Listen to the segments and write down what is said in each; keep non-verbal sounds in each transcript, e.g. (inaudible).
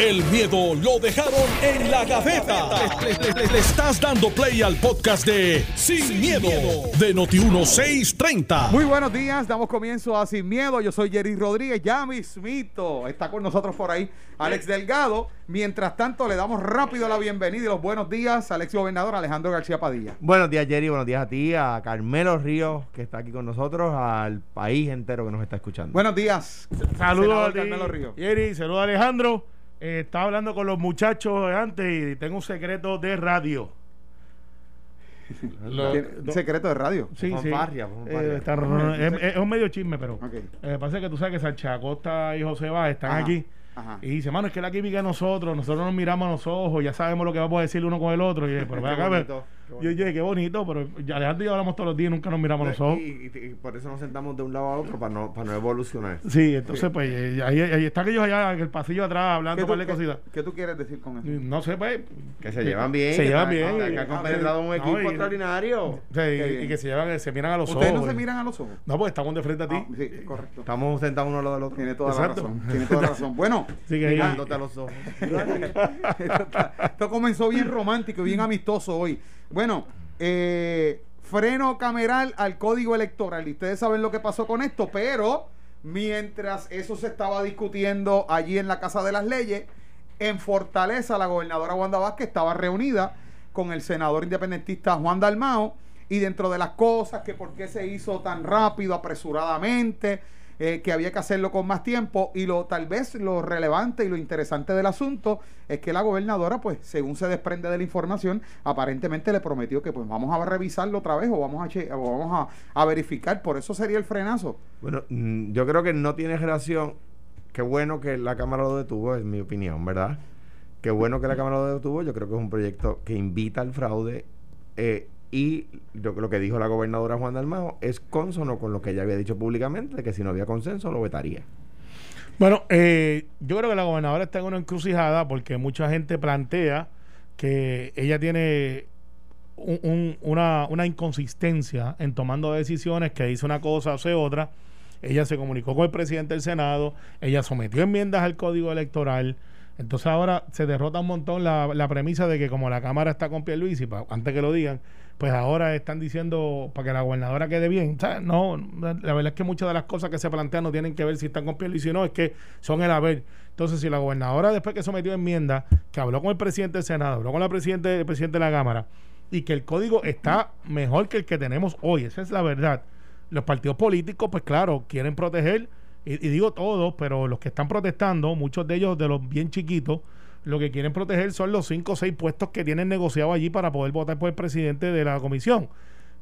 El miedo lo dejaron en la gaveta. Le, le- le estás dando play al podcast de Sin, miedo, de Noti1630. Muy buenos días, damos comienzo a Sin Miedo. Yo soy Jerry Rodríguez, ya mismito. Está con nosotros por ahí Alex Delgado. Mientras tanto, le damos rápido la bienvenida y los buenos días a Alex Gobernador Alejandro García Padilla. Buenos días, Jerry. Buenos días a ti, a Carmelo Ríos, que está aquí con nosotros, al país entero que nos está escuchando. Buenos días. Saludos a ti, Carmelo Ríos. Jerry, saludos a Alejandro. Eh, estaba hablando con los muchachos antes y tengo un secreto de radio. Lo- Un secreto de radio. sí, sí. Fanfarria. Eh, está- es, es un medio chisme, pero Ok. eh, pasa que tú sabes que Sánchez Acosta y José Bá están Ajá, aquí. ajá. Y dice, mano, es que la química de nosotros, nosotros nos miramos a los ojos, ya sabemos lo que vamos a decir uno con el otro. Y, pero (laughs) yo, yo, qué bonito, pero ya Alejandro y yo hablamos todos los días y nunca nos miramos a los ojos. Y, y- y por eso nos sentamos de un lado a otro para no, para no evolucionar. Sí, entonces pues eh, ahí, ahí están ellos allá en el pasillo atrás hablando ¿Qué un tú, par de qué- cositas. qué tú quieres decir con eso? No sé, pues. Que se llevan bien. Se que llevan bien. Que, han Ah, compenetrado un no, equipo y- extraordinario. Sea, y, que se, llevan, se miran a los Ustedes ojos. no se miran a los ojos. No, pues estamos de frente a ti. Ah, sí, correcto. Estamos sentados uno al lado del otro. Tiene toda Exacto. la razón. Tiene toda la razón. Bueno, (laughs) que Mirándote a los ojos. (laughs) esto, está- esto comenzó bien romántico y bien amistoso hoy. Bueno, eh, freno cameral al código electoral. Y ustedes saben lo que pasó con esto, pero mientras eso se estaba discutiendo allí en la Casa de las Leyes, en Fortaleza la gobernadora Wanda Vázquez estaba reunida con el senador independentista Juan Dalmao y dentro de las cosas que por qué se hizo tan rápido, apresuradamente, eh, que había que hacerlo con más tiempo y lo tal vez lo relevante y lo interesante del asunto es que la gobernadora pues según se desprende de la información aparentemente le prometió que pues vamos a revisarlo otra vez o vamos a o vamos a, a verificar por eso sería el frenazo Bueno, mm, yo creo que no tiene relación. Qué bueno que la Cámara lo detuvo, es mi opinión, ¿verdad? Qué bueno que la Cámara lo detuvo. Yo creo que es un proyecto que invita al fraude. eh, y yo, lo que dijo la gobernadora Juan Dalmao es consono con lo que ella había dicho públicamente, de que si no había consenso lo vetaría. Bueno, eh, yo creo que la gobernadora está en una encrucijada porque mucha gente plantea que ella tiene un- un- una, una inconsistencia en tomando decisiones, que dice una cosa, hace otra. Ella se comunicó con el presidente del Senado, ella sometió enmiendas al código electoral. Entonces ahora se derrota un montón la, la premisa de que como la Cámara está con Pierluisi, antes que lo digan, pues ahora están diciendo para que la gobernadora quede bien. No, la verdad es que muchas de las cosas que se plantean no tienen que ver si están con Pierluisi o no, es que son el haber. Entonces, si la gobernadora después que sometió enmienda, que habló con el presidente del Senado, habló con la presidente, el presidente de la Cámara, y que el código está mejor que el que tenemos hoy, esa es la verdad. Los partidos políticos, pues claro, quieren proteger, y, y digo todos, pero los que están protestando, muchos de ellos de los bien chiquitos, lo que quieren proteger son los cinco o seis puestos que tienen negociado allí para poder votar por el presidente de la comisión.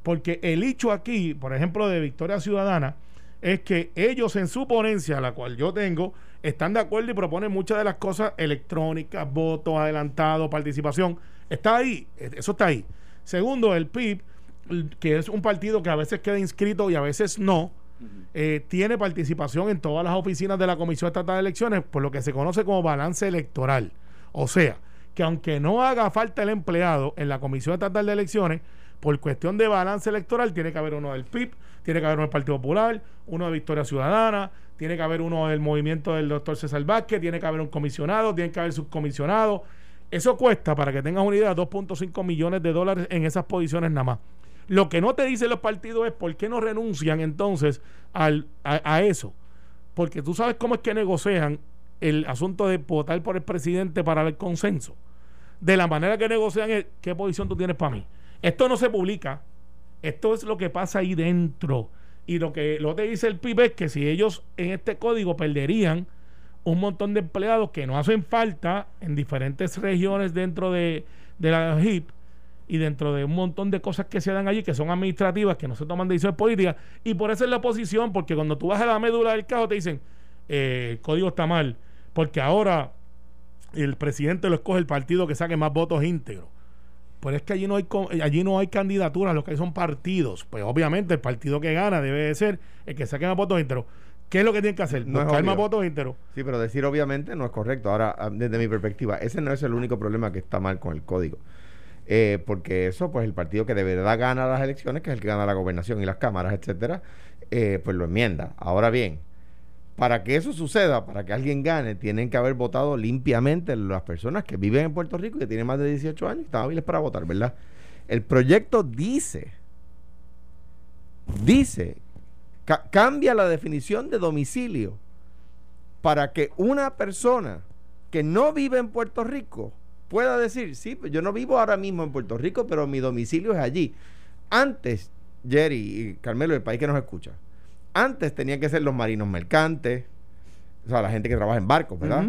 Porque el hecho aquí, por ejemplo, de Victoria Ciudadana, es que ellos en su ponencia, la cual yo tengo, están de acuerdo y proponen muchas de las cosas electrónicas, votos adelantados, participación. Está ahí, eh, eso está ahí. Segundo, el PIB, que es un partido que a veces queda inscrito y a veces no, eh, tiene participación en todas las oficinas de la Comisión Estatal de Elecciones, por lo que se conoce como balance electoral. O sea, que aunque no haga falta el empleado en la Comisión Estatal de Elecciones, por cuestión de balance electoral, tiene que haber uno del PIB, tiene que haber uno del Partido Popular, uno de Victoria Ciudadana, tiene que haber uno del movimiento del doctor César Vázquez, tiene que haber un comisionado, tiene que haber subcomisionado. Eso cuesta, para que tengas una idea, 2.5 millones de dólares en esas posiciones nada más. Lo que no te dicen los partidos es por qué no renuncian entonces al, a, a eso. Porque tú sabes cómo es que negocian el asunto de votar por el presidente para el consenso. De la manera que negocian qué posición tú tienes para mí. Esto no se publica. Esto es lo que pasa ahí dentro. Y lo que lo que dice el PIB es que si ellos en este código perderían un montón de empleados que no hacen falta en diferentes regiones dentro de, de la HIP y dentro de un montón de cosas que se dan allí que son administrativas, que no se toman decisiones políticas, y por eso es la oposición, porque cuando tú vas a la médula del caso te dicen, eh, el código está mal, porque ahora el presidente lo escoge el partido que saque más votos íntegros. Pero es que allí no hay co- allí no hay candidaturas, lo que hay son partidos. Pues obviamente el partido que gana debe de ser el que saque más votos íntegros. ¿Qué es lo que tienen que hacer? No Buscar más votos íntegros. Sí, pero decir obviamente no es correcto. Ahora, ah, desde mi perspectiva, ese no es el único problema que está mal con el código. Eh, porque eso, pues el partido que de verdad gana las elecciones, que es el que gana la gobernación y las cámaras, etcétera, eh, pues lo enmienda. Ahora bien, para que eso suceda, para que alguien gane, tienen que haber votado limpiamente las personas que viven en Puerto Rico y que tienen más de 18 años y están hábiles para votar, ¿verdad? El proyecto dice, dice, ca- cambia la definición de domicilio para que una persona que no vive en Puerto Rico pueda decir, sí, pues yo no vivo ahora mismo en Puerto Rico, pero mi domicilio es allí. Antes, Jerry y Carmelo, el país que nos escucha, antes tenían que ser los marinos mercantes, o sea, la gente que trabaja en barcos, ¿verdad?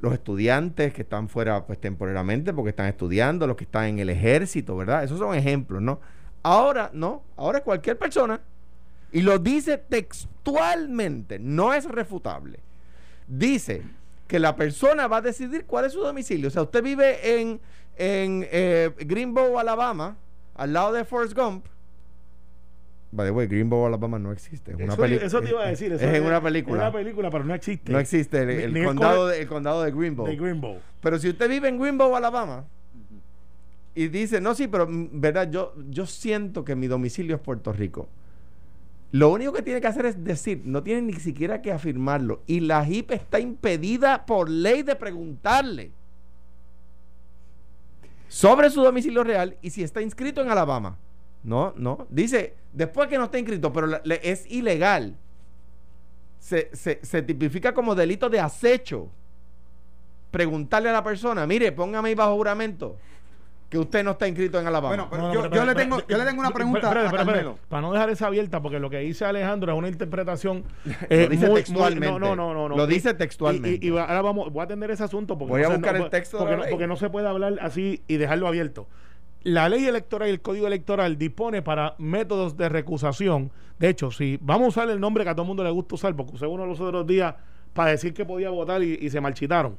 Los estudiantes que están fuera pues temporalmente porque están estudiando, los que están en el ejército, ¿verdad? Esos son ejemplos, ¿no? Ahora, no, ahora es cualquier persona. Y lo dice textualmente, no es refutable. Dice que la persona va a decidir cuál es su domicilio. O sea, usted vive en, en eh, Greenbow, Alabama, al lado de Forrest Gump. By the way, Greenbow, Alabama no existe. Es una Eso, te iba a decir. Es, en una película. Es una película, pero no existe. No existe el, condado, co- de, el condado de Greenbow. De Greenbow. Pero si usted vive en Greenbow, Alabama, y dice, no, sí, pero mm, verdad, yo, yo siento que mi domicilio es Puerto Rico. Lo único que tiene que hacer es decir, no tiene ni siquiera que afirmarlo. Y la JIP está impedida por ley de preguntarle sobre su domicilio real y si está inscrito en Alabama. No, no. Dice, después que no está inscrito, pero le- es ilegal. Se, se, se tipifica como delito de acecho preguntarle a la persona, mire, póngame ahí bajo juramento que usted no está inscrito en Alabama. Bueno, pero No, no, yo, pero, yo pero, le tengo, pero, yo le tengo una pero, pregunta pero, a pero, pero, Carmelo. para no dejar esa abierta, porque lo que dice Alejandro es una interpretación. (laughs) Lo eh, dice muy- muy- textualmente. no, no, no, no, no. Lo dice textualmente. Y, y ahora vamos, voy a atender ese asunto porque, Voy a buscar no, el texto de porque, la no, ley. porque no se puede hablar así y dejarlo abierto. La ley electoral y el código electoral dispone para métodos de recusación. De hecho, si vamos a usar el nombre que a todo el mundo le gusta usar, porque usé uno los otros días para decir que podía votar y, y se marchitaron.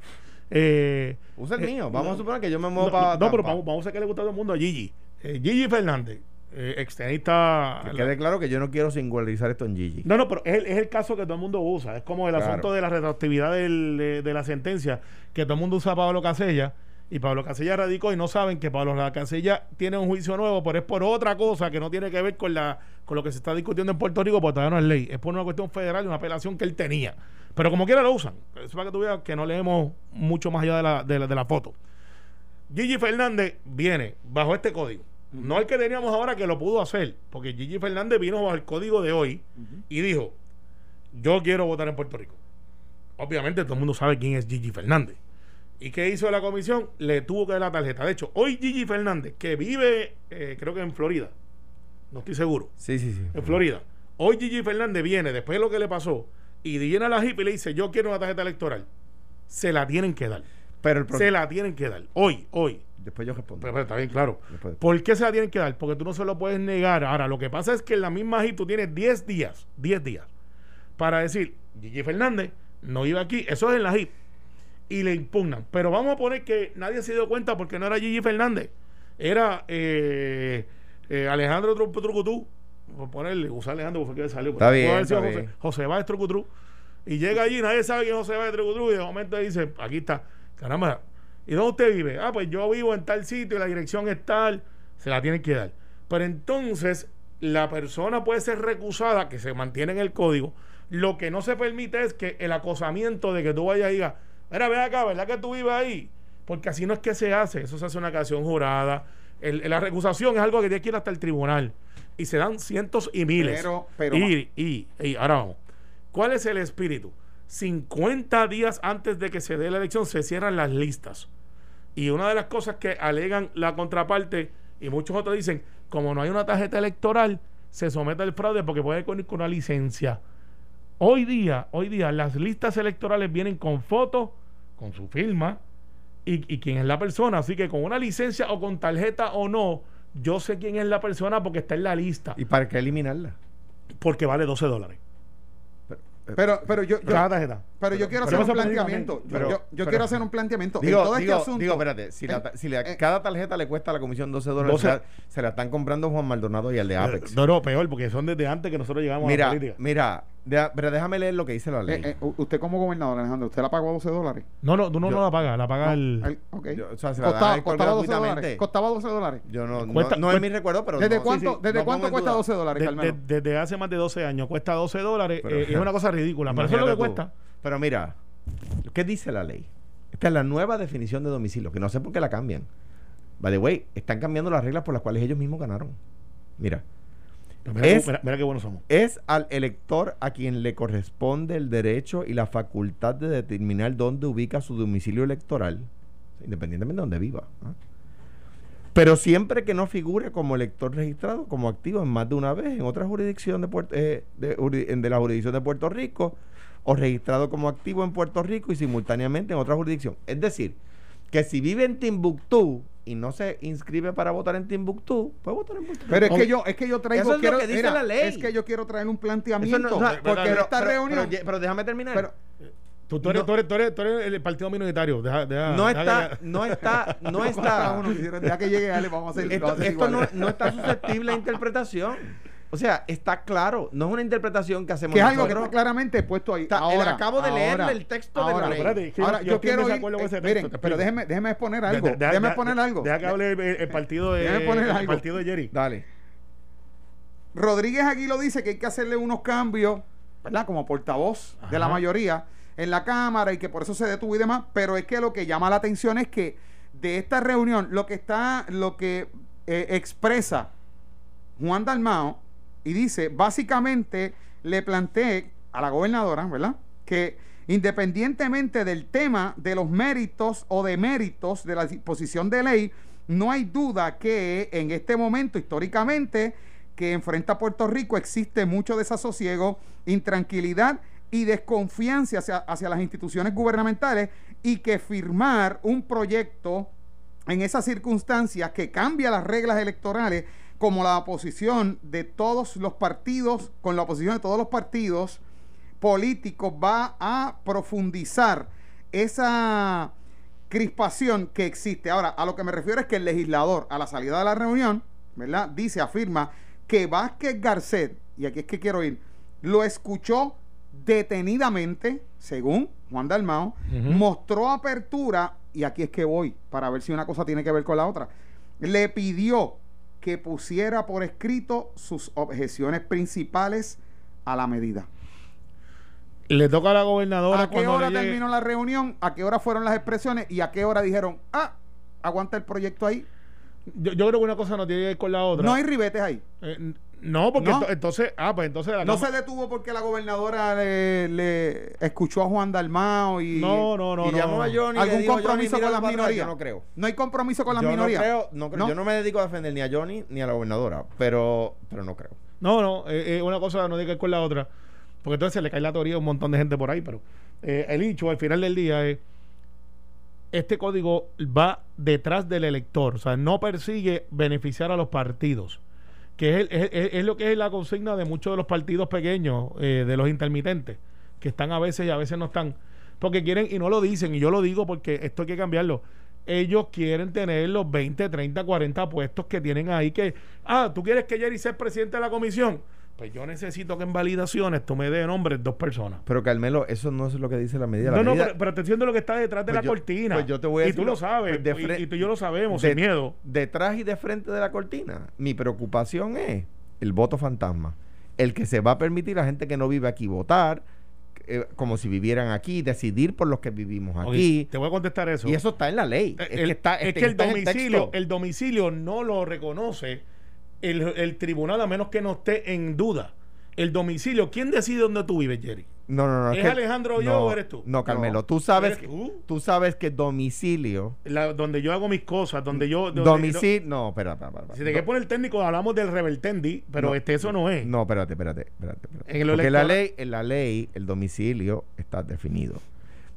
Eh, Usa el eh, mío. Vamos no, a suponer que yo me muevo no, para. no, pero vamos, vamos a ver que le gusta a todo el mundo a Gigi. Eh, Gigi Fernández, eh, extenista. Que quede claro que yo no quiero singularizar esto en Gigi. No, no, pero es el, es el caso que todo el mundo usa. Es como el Claro. asunto de la retroactividad del- de, de la sentencia, que todo el mundo usa a Pablo Casella. Y Pablo Casella radicó y no saben que Pablo Casella tiene un juicio nuevo, pero es por otra cosa que no tiene que ver con la con lo que se está discutiendo en Puerto Rico, porque todavía no es ley. Es por una cuestión federal y una apelación que él tenía. Pero como quiera lo usan. Eso es para que tú veas que no leemos mucho más allá de la, de la, de la foto. Gigi Fernández viene bajo este código. No el que teníamos ahora que lo pudo hacer, porque Gigi Fernández vino bajo el código de hoy y dijo, yo quiero votar en Puerto Rico. Obviamente todo el mundo sabe quién es Gigi Fernández. ¿Y qué hizo la comisión? Le tuvo que dar la tarjeta. De hecho, hoy Gigi Fernández, que vive, eh, creo que en Florida, no estoy seguro, Sí, sí, sí. en Florida, hoy Gigi Fernández viene, después de lo que le pasó, y llena la JIP y le dice, yo quiero una tarjeta electoral. Se la tienen que dar. Pero el Se la tienen que dar. Hoy, hoy. Después yo respondo. Pero, pero está bien claro. Después- ¿Por qué se la tienen que dar? Porque tú no se lo puedes negar. Ahora, lo que pasa es que en la misma JIP tú tienes 10 días, 10 días, para decir, Gigi Fernández no iba aquí, eso es en la JIP, y le impugnan. Pero vamos a poner que nadie se dio cuenta porque no era Gigi Fernández, era eh, eh, Alejandro Tru- Trucutú, por ponerle, usar Alejandro porque fue que salió. Está bien, está José, bien. José Báez Trucutru, y llega allí, nadie sabe quién es José Báez Trucutru, y de momento dice, aquí está, caramba, ¿y dónde usted vive? Ah, pues yo vivo en tal sitio y la dirección es tal, se la tienen que dar. Pero entonces, la persona puede ser recusada, que se mantiene en el código, lo que no se permite es que el acosamiento de que tú vayas y digas, mira, ven acá, ¿verdad que tú vives ahí? Porque así no es que se hace, eso se hace una canción jurada. El- la recusación es algo que tiene que ir hasta el tribunal. Y se dan cientos y miles. Pero- pero- y, y, y ahora vamos. ¿Cuál es el espíritu? 50 días antes de que se dé la elección se cierran las listas. Y una de las cosas que alegan la contraparte y muchos otros dicen, como no hay una tarjeta electoral, se somete al fraude porque puede venir con una licencia. Hoy día, hoy día, las listas electorales vienen con fotos, con su firma y, y quién es la persona. Así que con una licencia o con tarjeta o no, yo sé quién es la persona porque está en la lista. ¿Y para qué eliminarla? Porque vale 12 dólares. Pero, pero yo, yo- Cada tarjeta. pero yo quiero pero hacer un planteamiento. Yo- pero- yo yo pero- quiero hacer un planteamiento. En Digo, todo este digo, asunto- digo, espérate, si, la, en- ta- si la- eh, cada tarjeta le cuesta a la comisión 12 dólares, 12. Se, la, se la están comprando Juan Maldonado y al de Apex. No, no, peor, porque son desde antes que nosotros llegamos a la mira, política. mira, Pero déjame leer lo que dice la ley. Eh, eh, usted como gobernador, Alejandro, ¿usted la pagó a 12 dólares? No, no, tú no, Yo- no la pagas, la paga el. El- ok. Yo- o sea, se la costaba, a él costaba 12 gratuitamente. dólares. Costaba 12 dólares. Yo no, no- Cuesta- no, es cuesta- mi recuerdo, pero ¿Desde no- cuánto, sí, sí, ¿desde no cuánto cuesta duda. 12 dólares, de- Carmelo? de- desde hace más de 12 años cuesta 12 dólares Pero- eh, es una cosa ridícula pero eso es lo que tú. cuesta Pero mira, ¿qué dice la ley? Esta es la nueva definición de domicilio, que no sé por qué la cambian. By the way, están cambiando las reglas por las cuales ellos mismos ganaron. Mira, mira, Es- mira- mira qué buenos somos es al elector a quien le corresponde el derecho y la facultad de determinar dónde ubica su domicilio electoral, independientemente de donde viva. Pero siempre que no figure como elector registrado, como activo en más de una vez en otra jurisdicción de, Puerto, eh, de la jurisdicción de Puerto Rico o registrado como activo en Puerto Rico y simultáneamente en otra jurisdicción. Es decir, que si vive en Timbuktu y no se inscribe para votar en Timbuktu, puede votar en Rico. Pero es que yo, es que yo traigo, Eso es lo que dice mira, la ley. Es que yo quiero traer un planteamiento. no- no, porque pero- en esta pero- reunión. pero, pero déjame terminar. pero- tú, tú eres, No. tú, eres, tú, eres, tú eres el partido minoritario deja, deja- no está, que- no está, (laughs) no está. que llegue Ale, vamos a hacer, Esto, vamos a hacer esto no, igual. no está susceptible a (laughs) interpretación. O sea, está claro. No es una interpretación que hacemos que es algo que nosotros. está claramente puesto ahí. Está- ahora, acabo de leerle ahora, el texto de la ahora, ley. Espérate, que Ahora, yo quiero ir. eh, texto, miren, pero déjeme, déjeme exponer de- algo. de- deja- déjeme exponer algo. deja que hable el, el partido de el algo. partido de Jerry Dale. Rodríguez aquí lo dice que hay que hacerle unos cambios, ¿verdad? Como portavoz de la mayoría en la Cámara y que por eso se detuvo y demás. Pero es que lo que llama la atención es que de esta reunión, lo que está, lo que eh, expresa Juan Dalmao y dice, básicamente le planteé a la gobernadora, ¿verdad? Que independientemente del tema de los méritos o deméritos de la disposición de ley, no hay duda que en este momento históricamente que enfrenta Puerto Rico existe mucho desasosiego, intranquilidad y desconfianza hacia, hacia las instituciones gubernamentales y que firmar un proyecto en esas circunstancias que cambia las reglas electorales como la oposición de todos los partidos, con la oposición de todos los partidos políticos va a profundizar esa crispación que existe. Ahora, a lo que me refiero es que el legislador, a la salida de la reunión, ¿verdad? Dice, afirma que Vázquez Garcet, y aquí es que quiero ir, lo escuchó detenidamente, según Juan Dalmao, Ujú. mostró apertura, y aquí es que voy, para ver si una cosa tiene que ver con la otra. Le pidió que pusiera por escrito sus objeciones principales a la medida. le toca a la gobernadora ¿A qué cuando hora terminó la reunión? ¿A qué hora fueron las expresiones? ¿Y a qué hora dijeron, ah, aguanta el proyecto ahí? yo, yo creo que una cosa no tiene que ver con la otra No hay ribetes ahí. Eh, no porque ¿No? ento- entonces ah pues entonces la No se detuvo porque la gobernadora le, le escuchó a Juan Dalmao y... no no no y no, llamó a Johnny ¿Algún dijo, compromiso con las minorías? Yo no creo. No hay compromiso con las yo minorías. No creo, no creo. ¿No? Yo no me dedico a defender ni a Johnny ni a la gobernadora, pero, pero no creo. No, no, eh, eh, una cosa no tiene que ver con la otra. Porque entonces se le cae la teoría a un montón de gente por ahí. Pero eh, el hecho al final del día es: este código va detrás del elector. O sea, no persigue beneficiar a los partidos. Que es, es- es lo que es la consigna de muchos de los partidos pequeños, eh, de los intermitentes, que están a veces y a veces no están. Porque quieren, y no lo dicen, y yo lo digo porque esto hay que cambiarlo. Ellos quieren tener los 20, 30, 40 puestos que tienen ahí. Que, ah, tú quieres que Jerry sea presidente de la comisión. Pues yo necesito que en validaciones tú me dé nombres dos personas. Pero Carmelo, eso no es lo que dice la medida. La No, no, pero, pero atención de lo que está detrás de Pues la yo- cortina. pues yo te voy a y decir tú lo sabes. pues y- tú y yo lo sabemos, de- sin miedo. Detrás y de frente de la cortina, mi preocupación es el voto fantasma. El que se va a permitir a gente que no vive aquí votar, eh, como si vivieran aquí, decidir por los que vivimos aquí. te voy a contestar eso. Y eso está en la ley. Eh, es el- que, está, es este- que el está en domicilio, el domicilio no lo reconoce el, el tribunal a menos que no esté en duda. El domicilio, ¿quién decide dónde tú vives, Jerry? No, no, no. ¿Es que- Alejandro yo no, o eres tú? No, Carmelo, No. tú sabes ¿Eres que, tú? tú sabes que domicilio. La- donde yo hago mis cosas, donde yo... donde- Domicilio. No, espera, espera, espera. Si te quieres poner el técnico, hablamos del revertendi, pero No, este eso no es. No, espérate, espérate, espérate. espérate. En Porque la ley, en la ley, el domicilio está definido.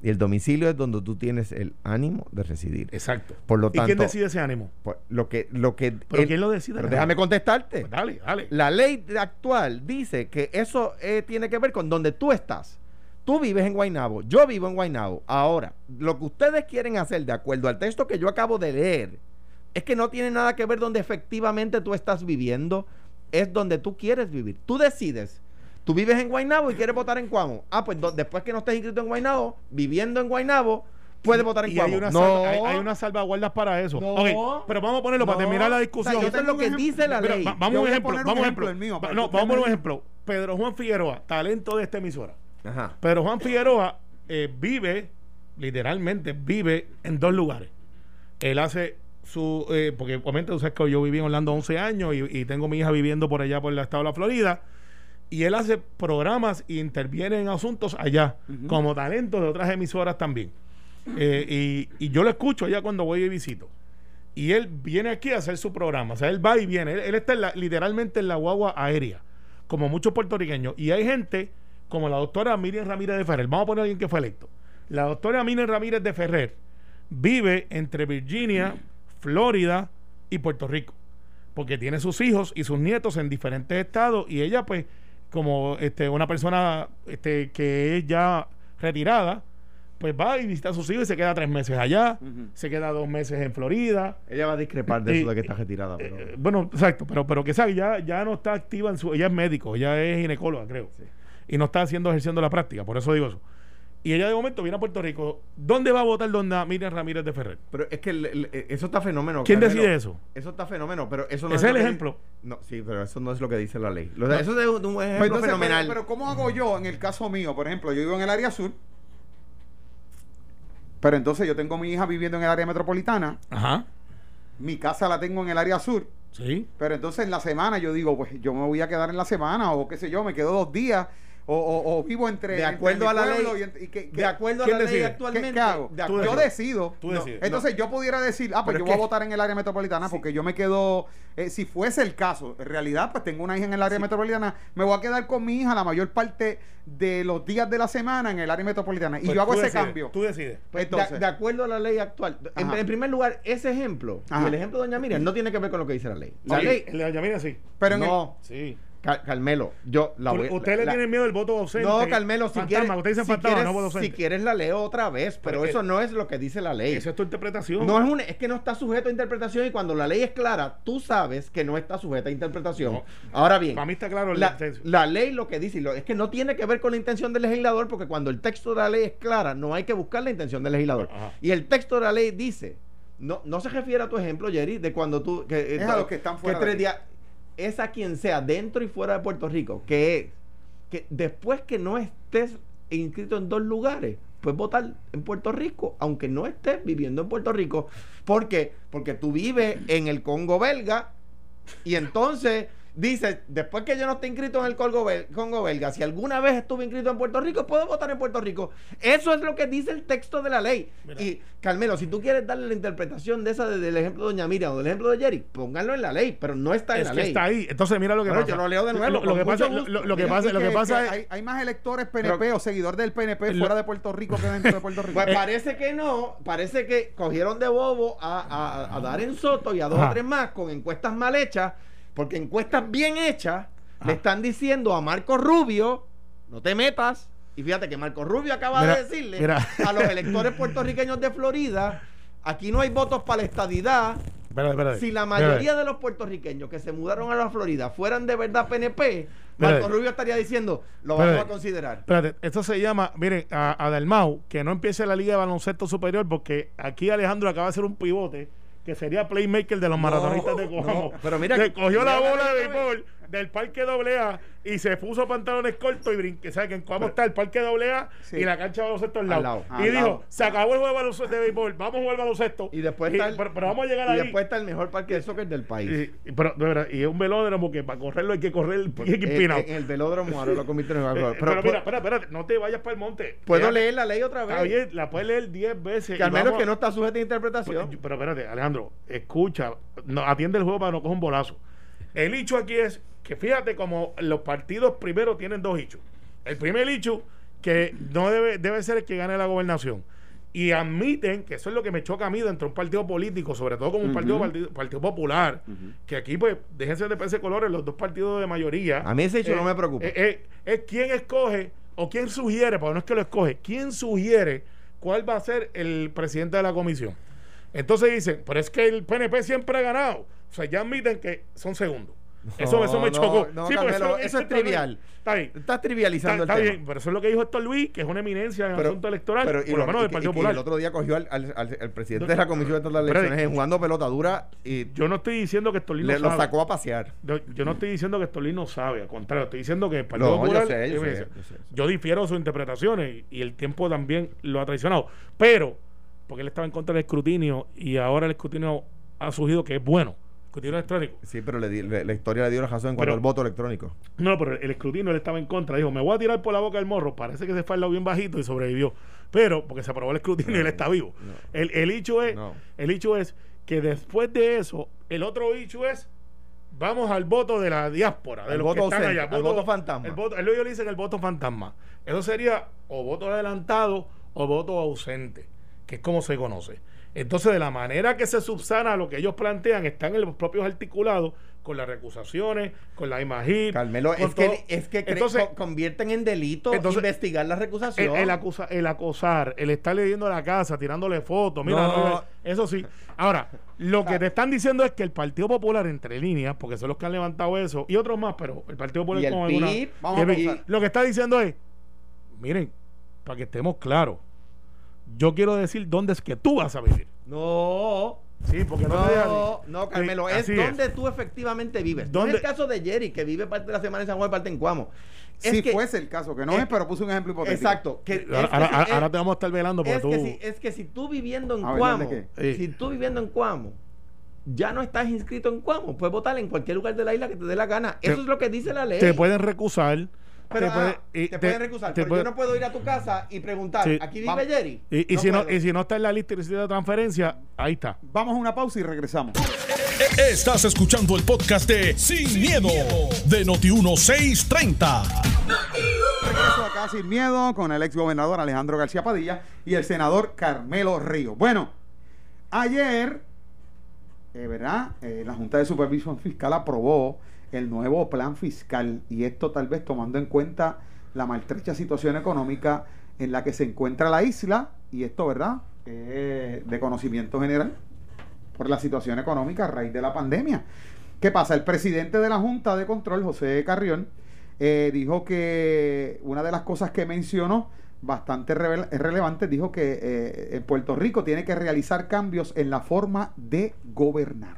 Y el domicilio es donde tú tienes el ánimo de residir. Exacto. Por lo ¿Y quién tanto- decide ese ánimo? Pues, lo que, lo que. ¿Pero el- quién lo decide? pero déjame contestarte. Pues dale, dale. La ley actual dice que eso eh, tiene que ver con donde tú estás. Tú vives en Guaynabo, yo vivo en Guaynabo. Ahora, lo que ustedes quieren hacer, de acuerdo al texto que yo acabo de leer, es que no tiene nada que ver donde efectivamente tú estás viviendo, es donde tú quieres vivir. Tú decides Tú vives en Guaynabo y quieres votar en Cuamo. Ah, pues do- después que no estés inscrito en Guaynabo, viviendo en Guaynabo, puedes votar en Y Cuamo. hay, una no. salva- hay, hay unas salvaguardas para eso. No. Pero vamos a ponerlo para terminar la O sea, discusión. yo eso es lo que dice la Pero ley. va- vamos un ejemplo. poner un Vamos a un ejemplo, ejemplo. el mío, no, vamos a poner un ejemplo. Pedro Juan Figueroa, talento de esta emisora. Ajá. Pedro Juan Figueroa eh, vive, literalmente, vive en dos lugares. Él hace su. eh, porque obviamente tú sabes que yo viví en Orlando 11 años y, y tengo mi hija viviendo por allá, por el estado de la Florida. Y él hace programas y interviene en asuntos allá, como talento de otras emisoras también. Eh, y, y yo lo escucho allá cuando voy y visito. Y él viene aquí a hacer su programa. O sea, él va y viene. Él, él está en la- literalmente en la guagua aérea, como muchos puertorriqueños. Y hay gente como la doctora Miriam Ramírez de Ferrer. Vamos a poner a alguien que fue electo. La doctora Miriam Ramírez de Ferrer vive entre Virginia, Florida y Puerto Rico. Porque tiene sus hijos y sus nietos en diferentes estados. Y ella, pues, como este, una persona este, que es ya retirada, pues va y visita a sus hijos y se queda tres meses allá, se queda dos meses en Florida. Ella va a discrepar de eso de que está retirada. Pero... Eh, bueno, exacto, pero, pero que sabe, ya, ya no está activa en su. Ella es médico, ella es ginecóloga, creo. Y no está haciendo, ejerciendo la práctica, por eso digo eso. Y ella de momento viene a Puerto Rico. ¿Dónde va a votar dona Miriam Ramírez de Ferrer? Pero es que el- el- eso está fenómeno. ¿Quién Carmelo. decide eso? Eso está fenómeno, pero eso no Ese es el que- ejemplo. No, sí, pero eso no es lo que dice la ley. Lo Eso es un, un ejemplo Pues entonces, fenomenal. Pero, pero ¿cómo hago yo en el caso mío? Por ejemplo, yo vivo en el área sur. Pero entonces yo tengo mi hija viviendo en el área metropolitana. Ajá. Mi casa la tengo en el área sur. Sí. Pero entonces en la semana yo digo, pues yo me voy a quedar en la semana o qué sé yo, me quedo dos días o, o- o vivo entre De acuerdo a la ley- y que- de acuerdo a ¿quién la ley actualmente. ¿Qué, qué hago? de yo decido. Tú. Entonces yo pudiera decir, ah, pues Pero yo voy a votar en el área metropolitana porque yo me quedo, eh, si fuese el caso, en realidad pues tengo una hija en el área metropolitana, me voy a quedar con mi hija la mayor parte de los días de la semana en el área metropolitana y Pues yo hago ese decides, cambio. Tú decides. Pues, de- Entonces- de, acuerdo a la ley actual. En, primer lugar, ese ejemplo y el ejemplo de Doña Miriam no tiene que ver con lo que dice la ley. La ley. el de Doña Miriam sí. Pero en el- no, Sí. Car- Carmelo, yo la voy Usted le la- tiene miedo del voto ausente. No, Carmelo, si Fantasma, quieres, Usted dice si, fantasma, quieres no voto si quieres la leo otra vez, pero Pero es eso no es lo que dice la ley. Esa es tu interpretación. No es, un, es que no está sujeto a interpretación y cuando la ley es clara, tú sabes que no está sujeta a interpretación. No. Ahora bien, Para mí está claro el la, la ley lo que dice y lo- es que no tiene que ver con la intención del legislador porque cuando el texto de la ley es clara, no hay que buscar la intención del legislador. Ajá. Y el texto de la ley dice, no, no se refiere a tu ejemplo, Jerry, de cuando tú... Que, Es a los que están fuera tres días- es a quien sea, dentro y fuera de Puerto Rico, que es que después que no estés inscrito en dos lugares, puedes votar en Puerto Rico, aunque no estés viviendo en Puerto Rico. ¿Por qué? Porque tú vives en el Congo belga y entonces dices, después que yo no esté inscrito en el Congo, Congo belga, si alguna vez estuve inscrito en Puerto Rico, puedo votar en Puerto Rico. Eso es lo que dice el texto de la ley. Mira. Y Carmelo, si tú quieres darle la interpretación de esa de- del ejemplo de Doña Miriam o del ejemplo de Jerry, pónganlo en la ley, pero no está en es la que ley. está ahí. Entonces, mira lo que Bueno, pasa. yo lo leo de nuevo, Lo, lo que pasa, lo, lo- que Mira, pasa, lo que pasa es. hay, hay más electores PNP o seguidores del PNP fuera de Puerto Rico que dentro de Puerto (laughs) Rico. Pues parece que no, parece que cogieron de bobo a, a, a Darren Soto y a dos Ajá. o tres más con encuestas mal hechas, porque encuestas bien hechas le están diciendo a Marco Rubio, no te metas. Y fíjate que Marco Rubio acaba Mira, de decirle mira. a los electores puertorriqueños de Florida, aquí no hay votos para la estadidad. Espérate, espérate. Si la Espérate. mayoría de los puertorriqueños que se mudaron a la Florida fueran de verdad PNP, Marco. Rubio estaría diciendo, lo vamos a considerar. Espérate, esto se llama, miren, a, a Dalmau, que no empiece la Liga de Baloncesto Superior, porque aquí Alejandro acaba de hacer un pivote que sería playmaker de los maratonistas de Coamo. pero mira que cogió la bola de béisbol del parque AA y se puso pantalones cortos y brinque. ¿Sabes que en está el parque AA Sí. y la cancha de baloncesto al Al lado? lado, y al dijo, lado. se acabó el juego de baloncesto de béisbol, vamos a jugar baloncesto. Y después está el- pero, pero vamos a llegar y ahí. después está el mejor parque de soccer del país. Y, y- pero, de verdad, y es un velódromo que para correrlo hay que correr el pie en, empinado. en el velódromo ahora lo convirtieron en Eh, algo. pero, Pero, mira, espera, espérate, no te vayas para el monte. ¿puedo Quédate- leer la ley otra vez? bien, la puedes leer 10 veces. Que al menos vamos que no está sujeta a Pues, interpretación. Pero espérate, Alejandro, escucha, no, atiende el juego para no coger un bolazo. El hecho aquí es que fíjate como los partidos primero tienen dos hechos. El primer hecho que no debe, debe ser el que gane la gobernación. Y admiten, que eso es lo que me choca a mí dentro de un partido político, sobre todo como un partido, partido, partido popular, que aquí pues déjense de PC colores los dos partidos de mayoría. A mí ese hecho no me preocupa. eh, eh, es quién escoge o quién sugiere, porque no es que lo escoge, quién sugiere cuál va a ser el presidente de la comisión. Entonces dicen, pero es que el PNP siempre ha ganado. O sea, ya admiten que son segundos. Eso, eso me chocó. no, Sí, porque Carmelo, eso, eso es trivial. Está bien. Estás Está, trivializando está el tema. bien, pero eso es lo que dijo Héctor Luis, que es una eminencia en el Pero- asunto electoral, pero, por lo menos y del Partido y Popular. el otro día cogió al, al- al- al presidente de la Comisión de las Pero- Elecciones en jugando pelota dura y Yo no estoy diciendo que Héctor Luis le, no lo sacó a pasear. Yo, yo no estoy diciendo que Héctor Luis no sabe, al contrario, estoy diciendo que el Partido Popular yo sé, yo sé, yo sé. Yo difiero sus interpretaciones y, y el tiempo también lo ha traicionado. Pero, porque él estaba en contra del escrutinio y ahora el escrutinio ha surgido que es bueno. Escrutinio electrónico. Sí, pero le di- le- la historia le dio la razón en cuanto al voto electrónico. No, pero el escrutinio él estaba en contra. Dijo, me voy a tirar por la boca del morro. Parece que se fue al lado bien bajito y sobrevivió. Pero, porque se aprobó el escrutinio y él está vivo. no. El, el hecho es, No. el hecho es que después de eso, el otro hecho es vamos al voto de la diáspora, de los voto que están ausente, allá. al voto fantasma. El voto, ellos dicen el voto fantasma. Eso sería o voto adelantado o voto ausente, que es como se conoce. Entonces, de la manera que se subsana lo que ellos plantean, están en los propios articulados, con las recusaciones, con la IMAGIP. Carmelo, es que, es que Entonces, co- convierten en delito entonces, investigar la el, recusación. el, acusa- el acosar, el estar leyendo la casa, tirándole fotos, mira, No. no, eso sí. Ahora, lo que te están diciendo es que el Partido Popular, entre líneas, porque son los que han levantado eso, y otros más, pero el Partido Popular Y el con alguna- PIB, vamos y a el lo que está diciendo es, miren, para que estemos claros, yo quiero decir dónde es que tú vas a vivir. No, Sí, porque no, no, no, Carmelo, Sí, es donde tú efectivamente vives. No es el caso de Jerry, que vive parte de la semana en San Juan y parte en Cuamo. Es si que- fuese el caso, que no es- es, pero puse un ejemplo hipotético. Exacto. Que, es Ahora, que ahora- si- ahora- es- ahora te vamos a estar velando porque es, tú... que si, es que si tú viviendo en A ver, Cuamo, si tú viviendo en Cuamo, ya no estás inscrito en Cuamo, puedes votar en cualquier lugar de la isla que te dé la gana. Te- Eso es lo que dice la ley. te pueden recusar. Pero, te ah, puede- te, y pueden recusar. te pero puede- yo no puedo ir a tu casa y preguntar, Sí. ¿aquí vive. Jerry? Y, y si no, y si no está en la lista de transferencia, ahí está. Vamos a una pausa y regresamos. Estás escuchando el podcast de Sin, miedo, de Noti1630. Regreso acá sin miedo con el ex gobernador Alejandro García Padilla y el senador Carmelo Río. Bueno, ayer, eh, ¿verdad? Eh, la Junta de Supervisión Fiscal aprobó el nuevo plan fiscal y esto tal vez tomando en cuenta la maltrecha situación económica en la que se encuentra la isla y esto, ¿verdad? Eh, de conocimiento general por la situación económica a raíz de la pandemia. ¿Qué pasa? El presidente de la Junta de Control, José Carrión, eh, dijo que una de las cosas que mencionó bastante relevante, dijo que eh, Puerto Rico tiene que realizar cambios en la forma de gobernar.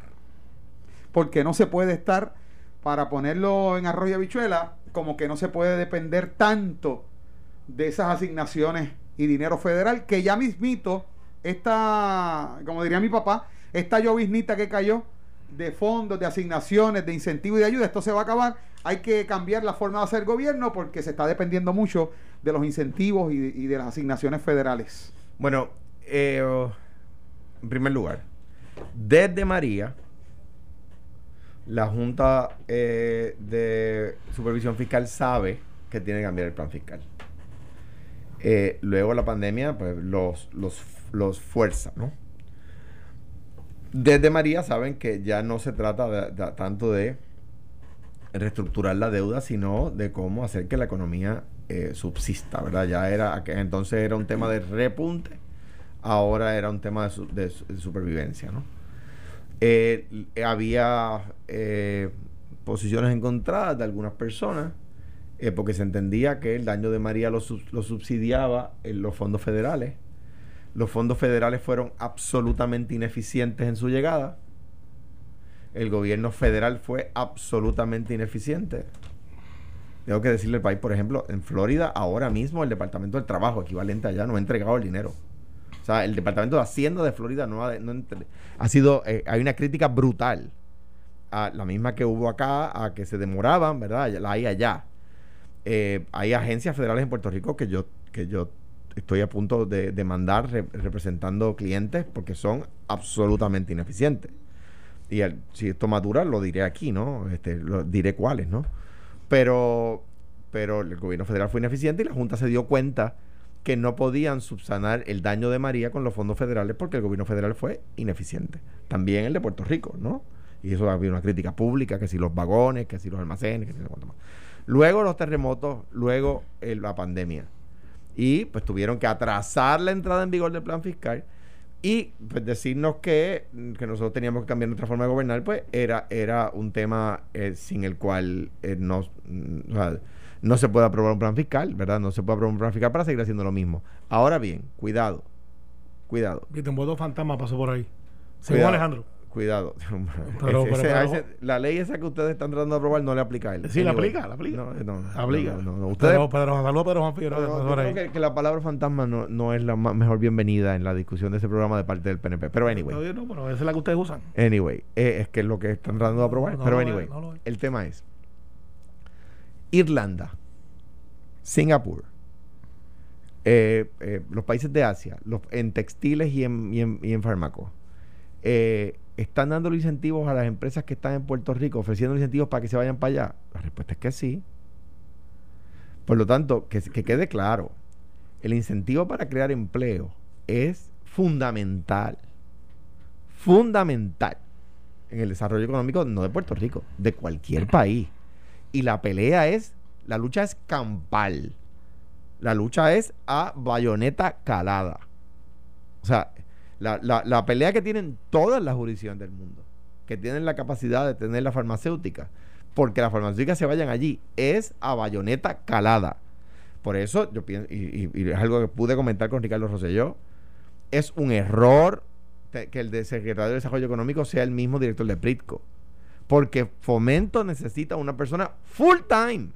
Porque no se puede estar, para ponerlo en arroyo y habichuela, como que no se puede depender tanto de esas asignaciones y dinero federal, que ya mismito, esta, como diría mi papá, esta lloviznita que cayó de fondos, de asignaciones, de incentivos y de ayuda, esto se va a acabar. Hay que cambiar la forma de hacer gobierno porque se está dependiendo mucho de los incentivos y de, las asignaciones federales. Bueno, eh, en primer lugar, desde María, la Junta eh, de Supervisión Fiscal sabe que tiene que cambiar el plan fiscal. Eh, luego la pandemia, pues los, los, los fuerza, ¿no? Desde María saben que ya no se trata tanto de reestructurar la deuda, sino de cómo hacer que la economía eh, subsista, ¿verdad? Ya era, entonces era un tema de repunte, ahora era un tema de, de supervivencia, ¿no? Eh, había eh, posiciones encontradas de algunas personas, eh, porque se entendía que el daño de María lo subsidiaba en los fondos federales. Los fondos federales fueron absolutamente ineficientes en su llegada. El gobierno federal fue absolutamente ineficiente. Tengo que decirle al país, por ejemplo, en Florida, ahora mismo el Departamento del Trabajo, equivalente allá, no ha entregado el dinero. Sea, el Departamento de Hacienda de Florida no ha, sido, eh, hay una crítica brutal, a la misma que hubo acá, a que se demoraban, ¿verdad? La hay allá. Eh, hay agencias federales en Puerto Rico que yo, que yo estoy a punto de, de mandar re- representando clientes porque son absolutamente ineficientes. Y si esto madura, lo diré aquí, ¿no? Este, diré cuáles, ¿no? Pero, pero el gobierno federal fue ineficiente y la Junta se dio cuenta que no podían subsanar el daño de María con los fondos federales porque el gobierno federal fue ineficiente. También el de Puerto Rico, ¿no? Y eso había una crítica pública, que si los vagones, que si los almacenes, que si cuánto más. Luego los terremotos, luego eh, la pandemia. Y pues tuvieron que atrasar la entrada en vigor del plan fiscal. Y pues decirnos que, que nosotros teníamos que cambiar nuestra forma de gobernar, pues era, era un tema eh, sin el cual eh, no, mm, o sea, no se puede aprobar un plan fiscal, ¿verdad? No se puede aprobar un plan fiscal para seguir haciendo lo mismo. Ahora bien, cuidado, cuidado. Viste, un voto fantasma pasó por ahí. Según. Alejandro. Cuidado. (laughs) Pero- Ese- pero- ese- pero- ese- la ley esa que ustedes están tratando de aprobar no le aplica a él. Sí, la aplica, la aplica. No, no, no, Aplica. no, no, no. Ustedes, Pedro, Pedro Pedro Juan Figueroa. no, yo creo que, que la palabra fantasma no, no es la ma- mejor bienvenida en la discusión de ese programa de parte del PNP. Pero anyway. Todavía no, pero esa es la que ustedes usan. Anyway, eh, es que es lo que están tratando de aprobar. No, no pero anyway, no el tema es Irlanda, Singapur, eh, eh, los países de Asia, los, en textiles y en, fármacos, eh, están dando incentivos a las empresas que están en Puerto Rico, ofreciendo incentivos para que se vayan para allá. La respuesta es que sí. Por lo tanto, que quede claro, el incentivo para crear empleo es fundamental fundamental en el desarrollo económico, no de Puerto Rico, de cualquier país. Y la pelea es, la lucha es campal. La lucha es a bayoneta calada. O sea, la, la- la pelea que tienen todas las jurisdicciones del mundo, que tienen la capacidad de tener la farmacéutica, porque las farmacéuticas se vayan allí, es a bayoneta calada. Por eso, yo pienso, y, es algo que pude comentar con Ricardo Rosselló, es un error que el de secretario de Desarrollo Económico sea el mismo director de Pritco. Porque Fomento necesita una persona full time.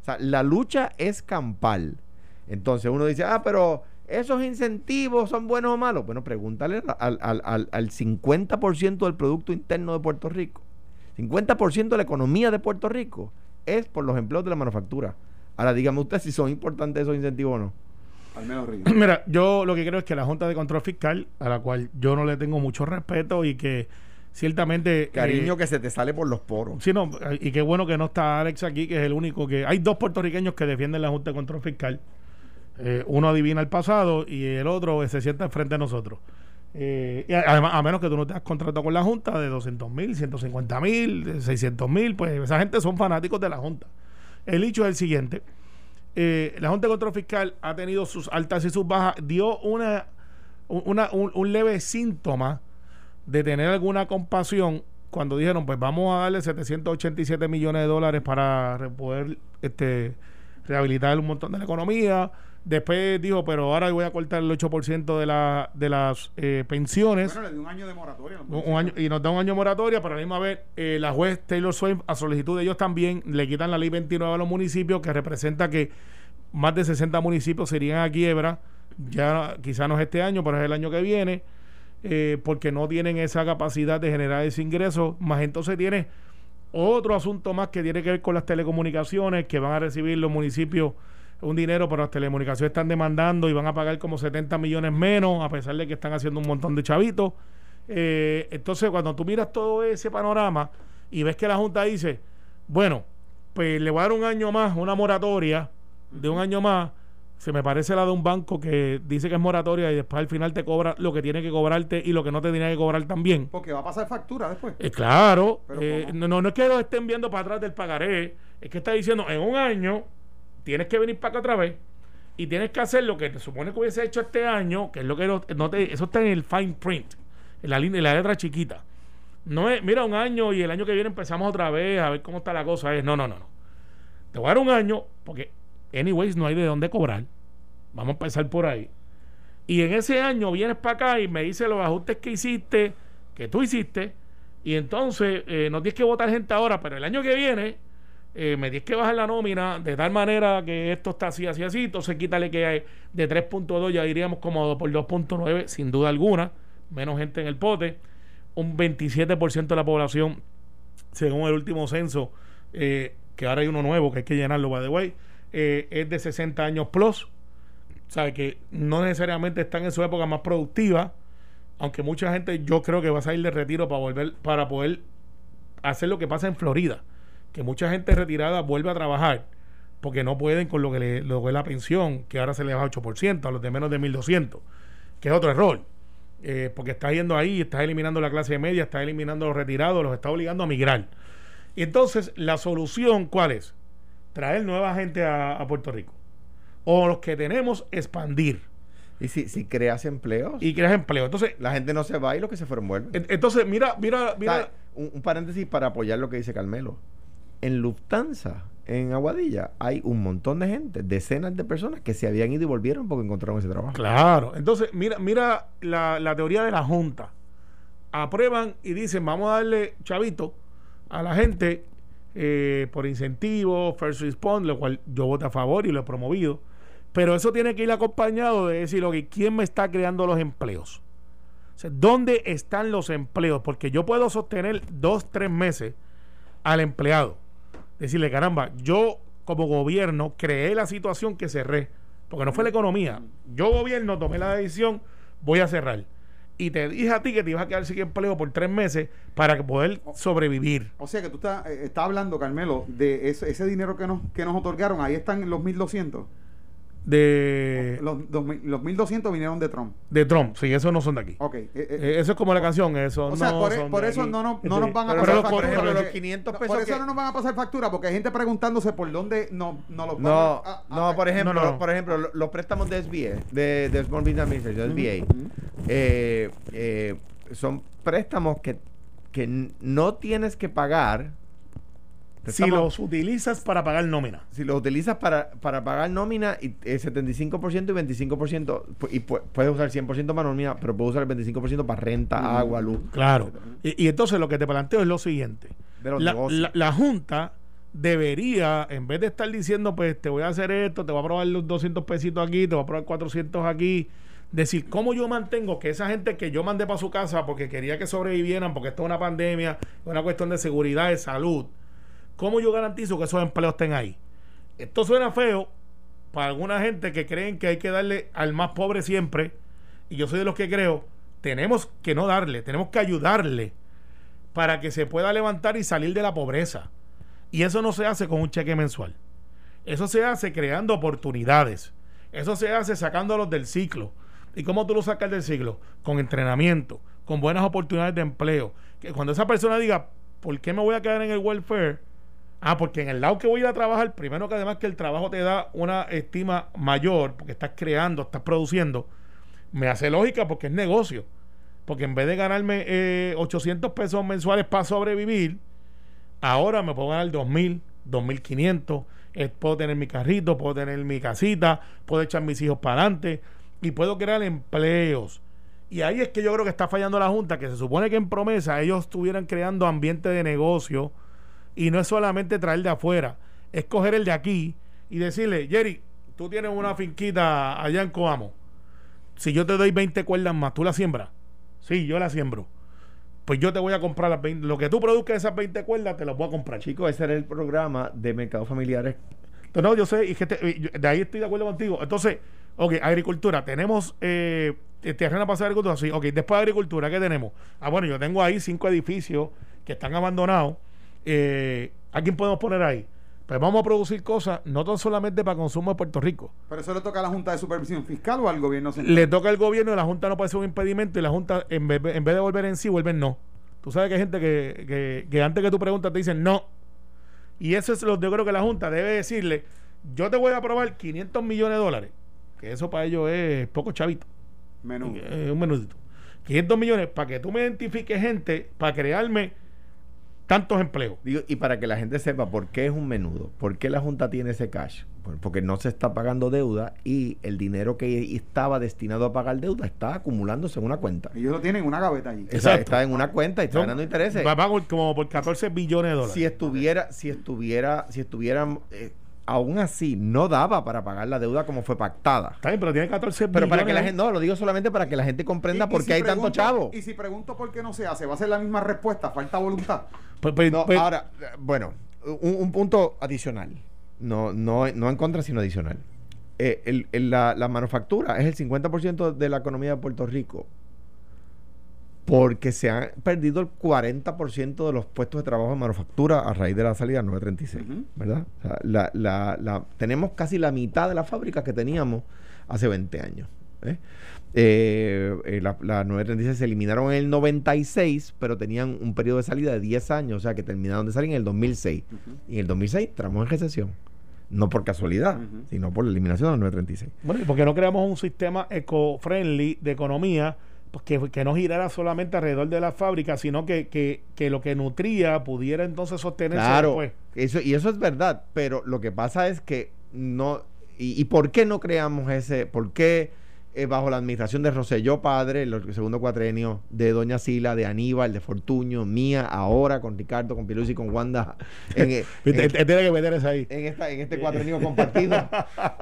O sea, la lucha es campal. Entonces uno dice, ah, pero esos incentivos son buenos o malos. Bueno, pregúntale al, al, al, al 50% del Producto Interno de Puerto Rico. 50% de la economía de Puerto Rico es por los empleos de la manufactura. Ahora dígame usted si son importantes esos incentivos o no. Al menos Río. Mira, yo lo que creo es que la Junta de Control Fiscal, a la cual yo no le tengo mucho respeto y que ciertamente... Cariño eh, que se te sale por los poros. Sí, no, y qué bueno que no está Alex aquí, que es el único que... Hay dos puertorriqueños que defienden la Junta de Control Fiscal. Eh, uno adivina el pasado y el otro se sienta enfrente de nosotros. Eh, y además, a menos que tú no te has contratado con la Junta de 200 mil, 150 mil, 600 mil, pues esa gente son fanáticos de la Junta. El hecho es el siguiente. eh, la Junta de Control Fiscal ha tenido sus altas y sus bajas, dio una, una- un, un leve síntoma de tener alguna compasión cuando dijeron, pues vamos a darle 787 millones de dólares para poder este, rehabilitar un montón de la economía. Después dijo, pero ahora voy a cortar el 8% de, la, de las eh, pensiones. Bueno, le dio un año de moratoria. Un- un año, y nos da un año de moratoria, pero a la misma vez eh, la juez Taylor Swain, a solicitud de ellos también, le quitan la ley 29 a los municipios, que representa que más de 60 municipios se irían a quiebra, ya quizá no es este año, pero es el año que viene, eh, porque no tienen esa capacidad de generar ese ingreso, más entonces tiene otro asunto más que tiene que ver con las telecomunicaciones, que van a recibir los municipios un dinero, pero las telecomunicaciones están demandando y van a pagar como 70 millones menos, a pesar de que están haciendo un montón de chavitos. Eh, entonces, cuando tú miras todo ese panorama y ves que la Junta dice, bueno, pues le voy a dar un año más, una moratoria de un año más, se me parece la de un banco que dice que es moratoria y después al final te cobra lo que tiene que cobrarte y lo que no te tenía que cobrar también. Porque va a pasar factura después. Eh, claro, eh, no, no, es que lo estén viendo para atrás del pagaré, es que está diciendo en un año tienes que venir para acá otra vez y tienes que hacer lo que te supone que hubiese hecho este año, que es lo que no, no te- eso está en el fine print, en la, línea- en la letra chiquita. No es, mira, un año y el año que viene empezamos otra vez a ver cómo está la cosa. Es, no, no, no, no. Te voy a dar un año porque, anyways, no hay de dónde cobrar. Vamos a empezar por ahí. Y en ese año vienes para acá y me dices los ajustes que hiciste, que tú hiciste, y entonces eh, no tienes que votar gente ahora, pero el año que viene eh, me tienes que bajar la nómina de tal manera que esto está así, así, así. Entonces quítale que hay de 3.2 ya iríamos como por 2.9, sin duda alguna, menos gente en el pote. Un 27% de la población, según el último censo, eh, que ahora hay uno nuevo que hay que llenarlo, by the way, eh, es de 60 años plus. sabe que no necesariamente están en su época más productiva, aunque mucha gente yo creo que va a salir de retiro para volver para poder hacer lo que pasa en Florida, que mucha gente retirada vuelve a trabajar porque no pueden con lo que, le, lo es la pensión, que ahora se le baja 8% a los de menos de 1200, que es otro error. Eh, porque está yendo ahí, está eliminando la clase media, está eliminando los retirados, los está obligando a migrar. Entonces, la solución, ¿cuál es? Traer nueva gente a, a Puerto Rico. O los que tenemos, expandir. Y si, si creas empleos, y creas empleo. Entonces, la gente no se va y los que se fueron vuelven. en- entonces mira, mira, O mira. sea, un, un paréntesis para apoyar lo que dice Carmelo. En Lufthansa, en Aguadilla, hay un montón de gente, decenas de personas que se habían ido y volvieron porque encontraron ese trabajo. Claro. Entonces, mira, mira la, la teoría de la Junta. Aprueban y dicen, vamos a darle chavito a la gente eh, por incentivo, first response, lo cual yo voto a favor y lo he promovido. Pero eso tiene que ir acompañado de decir, ok, ¿quién me está creando los empleos? ¿Dónde están los empleos? Porque yo puedo sostener dos, tres meses al empleado. Decirle, caramba, yo como gobierno creé la situación que cerré. Porque no fue la economía. Yo gobierno tomé la decisión, voy a cerrar. Y te dije a ti que te ibas a quedar sin empleo por tres meses para que poder sobrevivir. O sea que tú estás, eh, estás hablando, Carmelo, de ese, ese dinero que nos, que nos otorgaron. Ahí están los 1.200. De, Los, dos mil- los 1.200 vinieron de Trump. de Trump. Sí, esos no son de aquí. Ok. eh, eh, Eh, eso es como la canción. Eso o sea, no por, e- son por de eso aquí. no, nos- no Sí. nos van a Pero pasar los- factura. por ejemplo, porque- los 500 no, pesos Por eso que- no nos van a pasar factura, porque hay gente preguntándose por dónde no, no los van No, a- a- no, por ejemplo, No, no. por ejemplo, lo- los préstamos de SBA, de, de Small Business Administration, SBA, eh, eh, son préstamos que, que no tienes que pagar. Si los utilizas para pagar nómina. si los utilizas para, para pagar nómina, y, eh, 75% y 25%, pu- y pu- puedes usar 100% para nómina, pero puedes usar el 25% para renta, Mm. agua, luz. Claro. Y, y entonces lo que te planteo es lo siguiente. De los La, negocios. la- la Junta debería, en vez de estar diciendo, pues te voy a hacer esto, te voy a aprobar los 200 pesitos aquí, te voy a aprobar 400 aquí, decir, ¿cómo yo mantengo que esa gente que yo mandé para su casa porque quería que sobrevivieran, porque esto es una pandemia, es una cuestión de seguridad, de salud, ¿cómo yo garantizo que esos empleos estén ahí? Esto suena feo para alguna gente que creen que hay que darle al más pobre siempre, y yo soy de los que creo, tenemos que no darle, tenemos que ayudarle para que se pueda levantar y salir de la pobreza. Y eso no se hace con un cheque mensual. Eso se hace creando oportunidades. Eso se hace sacándolos del ciclo. ¿Y cómo tú lo sacas del ciclo? Con entrenamiento, con buenas oportunidades de empleo. Que cuando esa persona diga, ¿por qué me voy a quedar en el welfare? Ah, porque en el lado que voy a ir a trabajar, primero que además que el trabajo te da una estima mayor, porque estás creando, estás produciendo, me hace lógica porque es negocio. Porque en vez de ganarme eh, 800 pesos mensuales para sobrevivir, ahora me puedo ganar 2.000, 2.500. eh, puedo tener mi carrito, puedo tener mi casita, puedo echar mis hijos para adelante y puedo crear empleos. Y ahí es que yo creo que está fallando la Junta, que se supone que en promesa ellos estuvieran creando ambiente de negocio y no es solamente traer de afuera, es coger el de aquí y decirle, Jerry, tú tienes una finquita allá en Coamo. Si yo te doy 20 cuerdas más, ¿tú la siembras? Sí, yo la siembro. Pues yo te voy a comprar las 20. Lo que tú produzcas esas 20 cuerdas, te las voy a comprar. Chicos, ese era el programa de mercados familiares. Entonces, no, yo sé, y que te- y yo- de ahí estoy de acuerdo contigo. Entonces, ok, agricultura, tenemos eh, terreno para hacer agricultura, sí, ok, después de agricultura, ¿qué tenemos? Ah, bueno, yo tengo ahí cinco edificios que están abandonados. Eh, ¿A quién podemos poner ahí? Pues vamos a producir cosas, no tan solamente para consumo de Puerto Rico. Pero eso le toca a la Junta de Supervisión Fiscal o al gobierno central. Le toca al gobierno y la Junta no puede ser un impedimento y la Junta, en vez, en vez de volver en sí, vuelve en no. Tú sabes que hay gente que, que, que antes que tú preguntas te dicen no. Y eso es lo que yo creo que la Junta debe decirle, yo te voy a aprobar 500 millones de dólares, que eso para ellos es poco chavito, Menú. eh, un menudito. 500 millones para que tú me identifiques gente, para crearme tantos empleos. Digo, y para que la gente sepa por qué es un menudo, por qué la Junta tiene ese cash, Por- porque no se está pagando deuda y el dinero que estaba destinado a pagar deuda está acumulándose en una cuenta. Ellos lo tienen en una gaveta allí. Está, Exacto. está en una cuenta y está ganando intereses. Va- como por 14 billones de dólares. Si estuviera, si estuviera, si estuvieran, eh, aún así no daba para pagar la deuda como fue pactada. Está bien, pero tiene 14 Pero para que la gente, no, lo digo solamente para que la gente comprenda Y- por si qué hay tanto chavo. Y si pregunto por qué no se hace, va a ser la misma respuesta, falta voluntad. Pues- pues- No, pues- ahora, bueno, un, un punto adicional. No, no, no en contra, sino adicional. Eh, el- el- la, la manufactura es el 50% de la economía de Puerto Rico. Porque se han perdido el 40% de los puestos de trabajo en manufactura a raíz de la salida del 936. Ujú. ¿Verdad? O sea, la- la- la- tenemos casi la mitad de las fábricas que teníamos hace 20 años. ¿eh? Eh, eh, la, la 936 se eliminaron en el 96, pero tenían un periodo de salida de 10 años, o sea que terminaron de salir en el 2006. Y en el 2006 entramos en recesión. No por casualidad, sino por la eliminación de los 936. Bueno, ¿y por qué no creamos un sistema eco-friendly de economía que, que no girara solamente alrededor de la fábrica, sino que, que, que lo que nutría pudiera entonces sostenerse Claro, después? eso, y eso es verdad, pero lo que pasa es que no... ¿Y, y por qué no creamos ese? ¿Por qué eh, bajo la administración de Roselló Padre, el segundo cuatrenio, de Doña Sila, de Aníbal, de Fortuño, mía, ahora con Ricardo, con Pilusi, con Wanda, (laughs) en, él- él tiene que meter esa ahí. en, esta, en este cuatrenio compartido.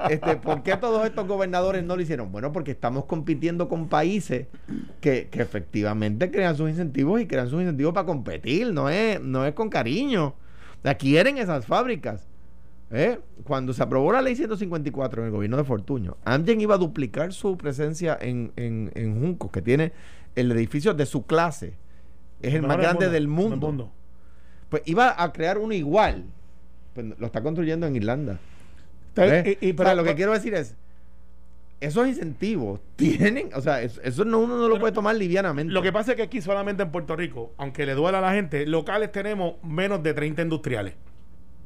este, ¿Por qué todos estos gobernadores no lo hicieron? Bueno, porque estamos compitiendo con países que, que efectivamente crean sus incentivos y crean sus incentivos para competir, no es, no es con cariño. O sea, quieren esas fábricas. ¿Eh? Cuando se aprobó la ley 154 en el gobierno de Fortuño, Amgen iba a duplicar su presencia en, en, en Juncos, que tiene el edificio de su clase. Es el más grande del mundo. Pues iba a crear uno igual. Pues lo está construyendo en Irlanda. ¿Ves? y- y- O sea, lo que quiero decir es, esos incentivos (laughs) tienen, o sea, es- eso no, uno no lo puede tomar livianamente. Lo que pasa es que aquí solamente en Puerto Rico, aunque le duela a la gente, locales tenemos menos de 30 industriales.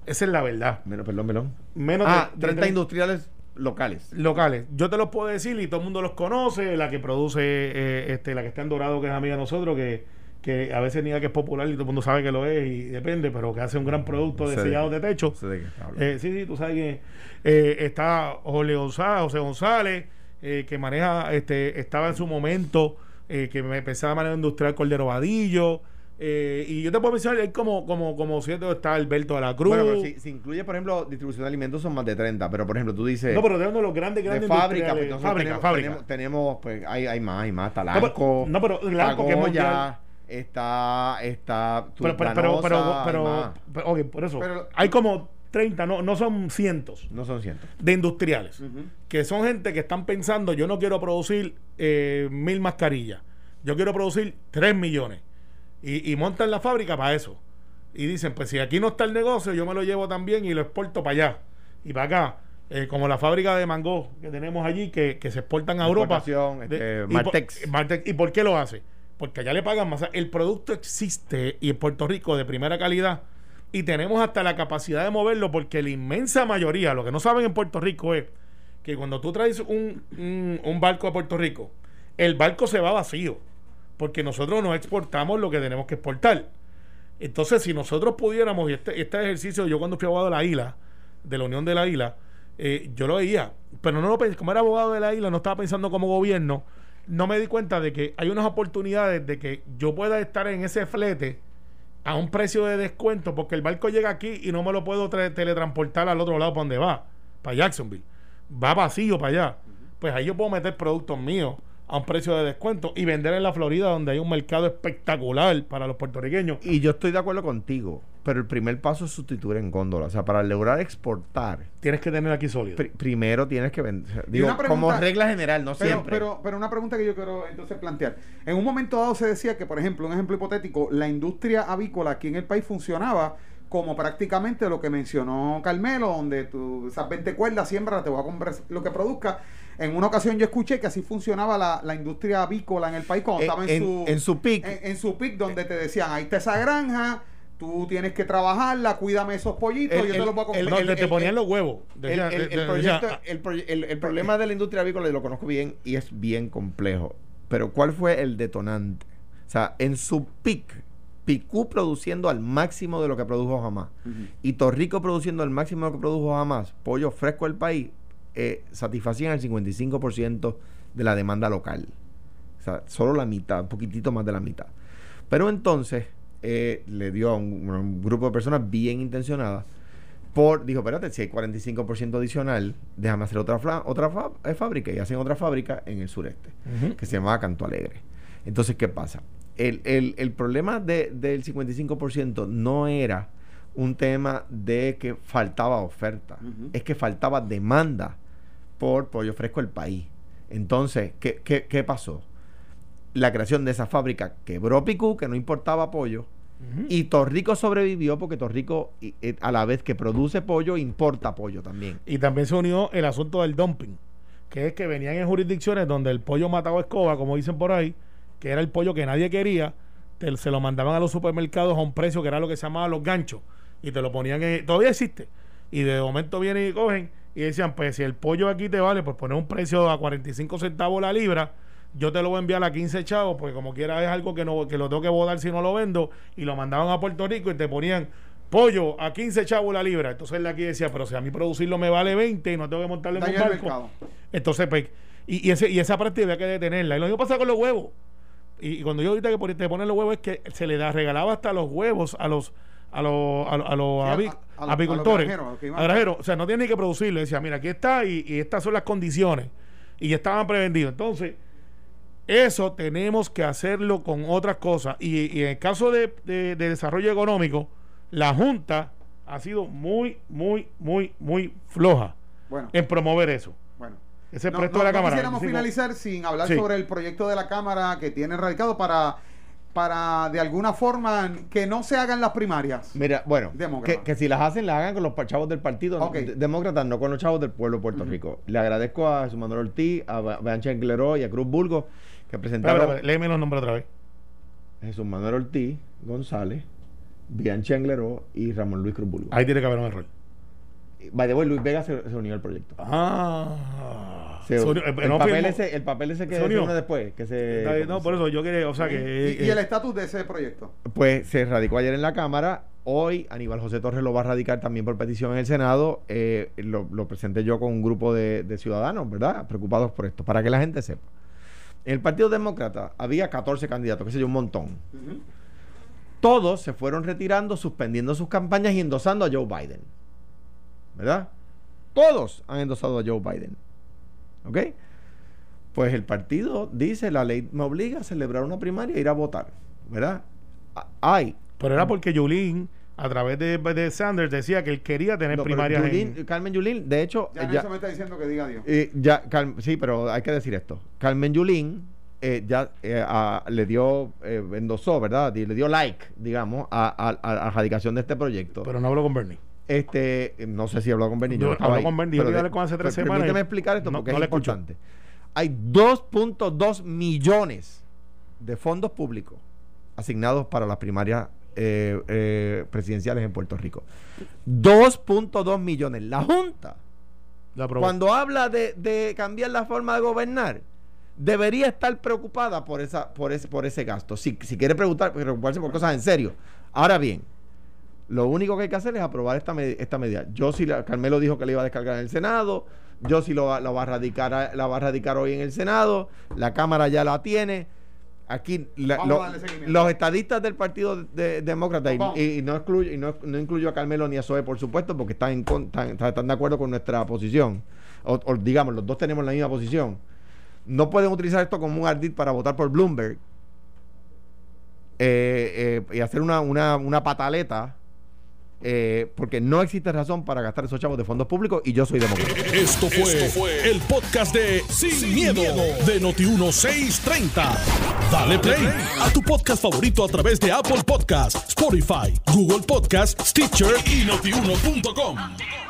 Esa es la verdad. Menos, perdón, perdón. Menos Ah, de, de 30 industriales locales. locales. Yo te los puedo decir y todo el mundo los conoce. La que produce, eh, este, la que está en Dorado, que es amiga de nosotros, que, que a veces niega que es popular y todo el mundo sabe que lo es y depende, pero que hace un gran producto de Sé de- sellados de techo. De. Eh, sí, sí, tú sabes que eh, está Jorge González, José González, eh, que maneja, este, estaba en su momento, eh, que me pensaba de manera industrial Cordero Vadillo. Eh, y yo te puedo mencionar, hay como, como, como siete, está Alberto de la Cruz. Bueno, pero si, si incluye, por ejemplo, distribución de alimentos son más de 30, pero por ejemplo, tú dices no, pero de uno de los grandes, de grandes fábrica, industriales. pues entonces fábrica, tenemos, fábrica. tenemos, tenemos, pues hay, hay más, hay más, No, Talanco, pero- no, pero que es mundial. Pagoya, está, está pero, pero, pero, pero, pero- pero- ok, por eso. Pero- hay como 30, no, no son cientos no son cientos. de industriales. Que son gente que están pensando, yo no quiero producir eh, mil mascarillas, yo quiero producir tres millones. Y, y montan la fábrica para eso. Y dicen, pues si aquí no está el negocio, yo me lo llevo también y lo exporto para allá. Y para acá. Eh, como la fábrica de mango que tenemos allí, que, que se exportan a Europa. Este, y por-. Martex. ¿Y por qué lo hace? Porque allá le pagan más. El producto existe y en Puerto Rico de primera calidad. Y tenemos hasta la capacidad de moverlo porque la inmensa mayoría, lo que no saben en Puerto Rico es que cuando tú traes un, un- un barco a Puerto Rico, el barco se va vacío. Porque nosotros no exportamos lo que tenemos que exportar. Entonces, si nosotros pudiéramos, y este, este ejercicio, yo cuando fui abogado de la isla, de la Unión de la Isla, eh, yo lo veía, pero no lo pensé, como era abogado de la isla, no estaba pensando como gobierno, no me di cuenta de que hay unas oportunidades de que yo pueda estar en ese flete a un precio de descuento, porque el barco llega aquí y no me lo puedo tra- teletransportar al otro lado para donde va, para Jacksonville. Va vacío para allá. Pues ahí yo puedo meter productos míos a un precio de descuento y vender en la Florida, donde hay un mercado espectacular para los puertorriqueños. Y yo estoy de acuerdo contigo, pero el primer paso es sustituir en góndola. O sea, para lograr exportar, Tienes que tener aquí sólido. pri- primero tienes que vender. Digo, pregunta- como regla general, no Pero, siempre. pero, pero una pregunta que yo quiero entonces plantear. En un momento dado se decía que, por ejemplo, un ejemplo hipotético, la industria avícola aquí en el país funcionaba como prácticamente lo que mencionó Carmelo, donde tú esas 20 cuerdas siembra, te voy a comprar lo que produzca. En una ocasión yo escuché que así funcionaba la, la industria avícola en el país cuando En- estaba en, en- su en su peak. En, en su pic, donde te decían, ahí está esa granja, tú tienes que trabajarla, cuídame esos pollitos, El- yo te los voy a comprar. el- te, ponían los huevos. El, Decía- proyecto- problema de la industria avícola lo conozco bien y es bien complejo. Pero ¿cuál fue el detonante? O sea, en su peak, Picú produciendo al máximo de lo que produjo jamás Ujú. y Torrico produciendo al máximo de lo que produjo jamás, pollo fresco del país, eh, satisfacían el 55% de la demanda local. O sea, solo la mitad, un poquitito más de la mitad. Pero entonces eh, le dio a un, grupo de personas bien intencionadas por, dijo, espérate, si hay 45% adicional, déjame hacer otra, fla- otra fa- eh, fábrica. Y hacen otra fábrica en el sureste, que se llamaba Canto Alegre. Entonces, ¿qué pasa? El, el- el problema de- del 55% no era un tema de que faltaba oferta, es que faltaba demanda por pollo fresco del país. Entonces, ¿qué, qué, qué pasó? La creación de esa fábrica quebró Picú, que no importaba pollo, y Torrico sobrevivió porque Torrico, eh, a la vez que produce pollo, importa pollo también. Y también se unió el asunto del dumping, que es que venían en jurisdicciones donde el pollo mataba escoba, como dicen por ahí, que era el pollo que nadie quería, te- se lo mandaban a los supermercados a un precio que era lo que se llamaba los ganchos, y te lo ponían en, todavía existe, Y de momento vienen y cogen y decían, pues si el pollo aquí te vale, pues poner un precio a 45 centavos la libra, yo te lo voy a enviar a 15 chavos, porque como quiera es algo que, no, que lo tengo que votar si no lo vendo, y lo mandaban a Puerto Rico y te ponían pollo a 15 chavos la libra. Entonces él de aquí decía, pero si a mí producirlo me vale 20 y no tengo que montarle un barco. mercado. Entonces, pues, y, y, ese, y esa práctica había que detenerla. Y lo mismo pasa con los huevos. Y, y cuando yo ahorita que te ponen los huevos es que se le da, regalaba hasta los huevos a los a los, a, los- a los Sí, a- los- apicultores. a los. O sea, no tienen ni que producirlo. Decía, mira, aquí está y, y estas son las condiciones. Y ya estaban prevendidos. Entonces, eso tenemos que hacerlo con otras cosas. Y, y en el caso de, de- de desarrollo económico, la Junta ha sido muy, muy, muy, muy floja Bueno, en promover eso. bueno. Ese No, no- de la no Cámara. quisiéramos finalizar sin hablar Sí. sobre el proyecto de la Cámara que tiene radicado para, para de alguna forma que no se hagan las primarias. Mira, bueno, que, que si las hacen, las hagan con los chavos del partido Ok. de- demócratas, no con los chavos del pueblo de Puerto Rico. Le agradezco a Jesús Manuel Ortiz, a Bianca Engleró y a Cruz Burgos que presentaron léeme los nombres otra vez. Jesús Manuel Ortiz, González, Bianca Engleró y Ramón Luis Cruz Burgos. Ahí tiene que haber un error. By the way, Luis Vega se, se unió al proyecto. Ah. Se- Se unió- eh, el, no papel firmó. ese, el papel ese que ¿Se se unió? después, que se... No, por eso yo quería, o sea que. y, y eh, el estatus de ese proyecto. Pues se radicó ayer en la Cámara. Hoy Aníbal José Torres lo va a radicar también por petición en el Senado. Eh, lo, lo presenté yo con un grupo de, de ciudadanos, ¿verdad? Preocupados por esto, para que la gente sepa. En el Partido Demócrata había 14 candidatos, que sé yo, un montón. Todos se fueron retirando, suspendiendo sus campañas y endosando a Joe Biden. ¿Verdad? Todos han endosado a Joe Biden. ¿Ok? Pues el partido dice, la ley me obliga a celebrar una primaria e ir a votar. ¿Verdad? Hay. Pero era porque Yulín, a través de, de Sanders, decía que él quería tener No, primarias. Yulín- en- Carmen Yulín, de hecho, Ya eh, ya, me está diciendo que diga Dios. eh, ya, sí, pero hay que decir esto. Carmen Yulín eh, ya eh, a- le dio, eh, endosó, ¿verdad? Le dio like, digamos, a, a, a la radicación de este proyecto. pero no habló con Bernie. Este, no sé si habló con Benny. Yo no habló ahí, con Bernie, yo hablé con hace tres per- semanas Permíteme y explicar esto no- porque no es le escucho. importante. Hay 2.2 millones de fondos públicos asignados para las primarias eh, eh, presidenciales en Puerto Rico. 2.2 millones. La Junta, La cuando habla de, de cambiar la forma de gobernar, debería estar preocupada por esa por ese por ese gasto. Si, si quiere preguntar, preocuparse por cosas en serio. Ahora bien, lo único que hay que hacer es aprobar esta, med- esta medida. Yo sí, la, Carmelo dijo que le iba a descargar en el Senado. Yo sí lo, va- la va a radicar la va a radicar hoy en el Senado. La Cámara ya la tiene. Aquí la- lo- los estadistas del Partido de- Demócrata y, no excluyo y no, no incluyo a Carmelo ni a Zoe por supuesto porque están en están, están- están de acuerdo con nuestra posición o, o digamos los dos tenemos la misma posición no pueden utilizar esto como un ardid para votar por Bloomberg eh, eh, y hacer una, una, una pataleta eh, porque no existe razón para gastar esos chavos de fondos públicos y yo soy demócrata. Esto fue, el podcast de Sin, miedo, de Noti1630. Dale play a tu podcast favorito a través de Apple Podcasts, Spotify, Google Podcasts, Stitcher y notiuno.com.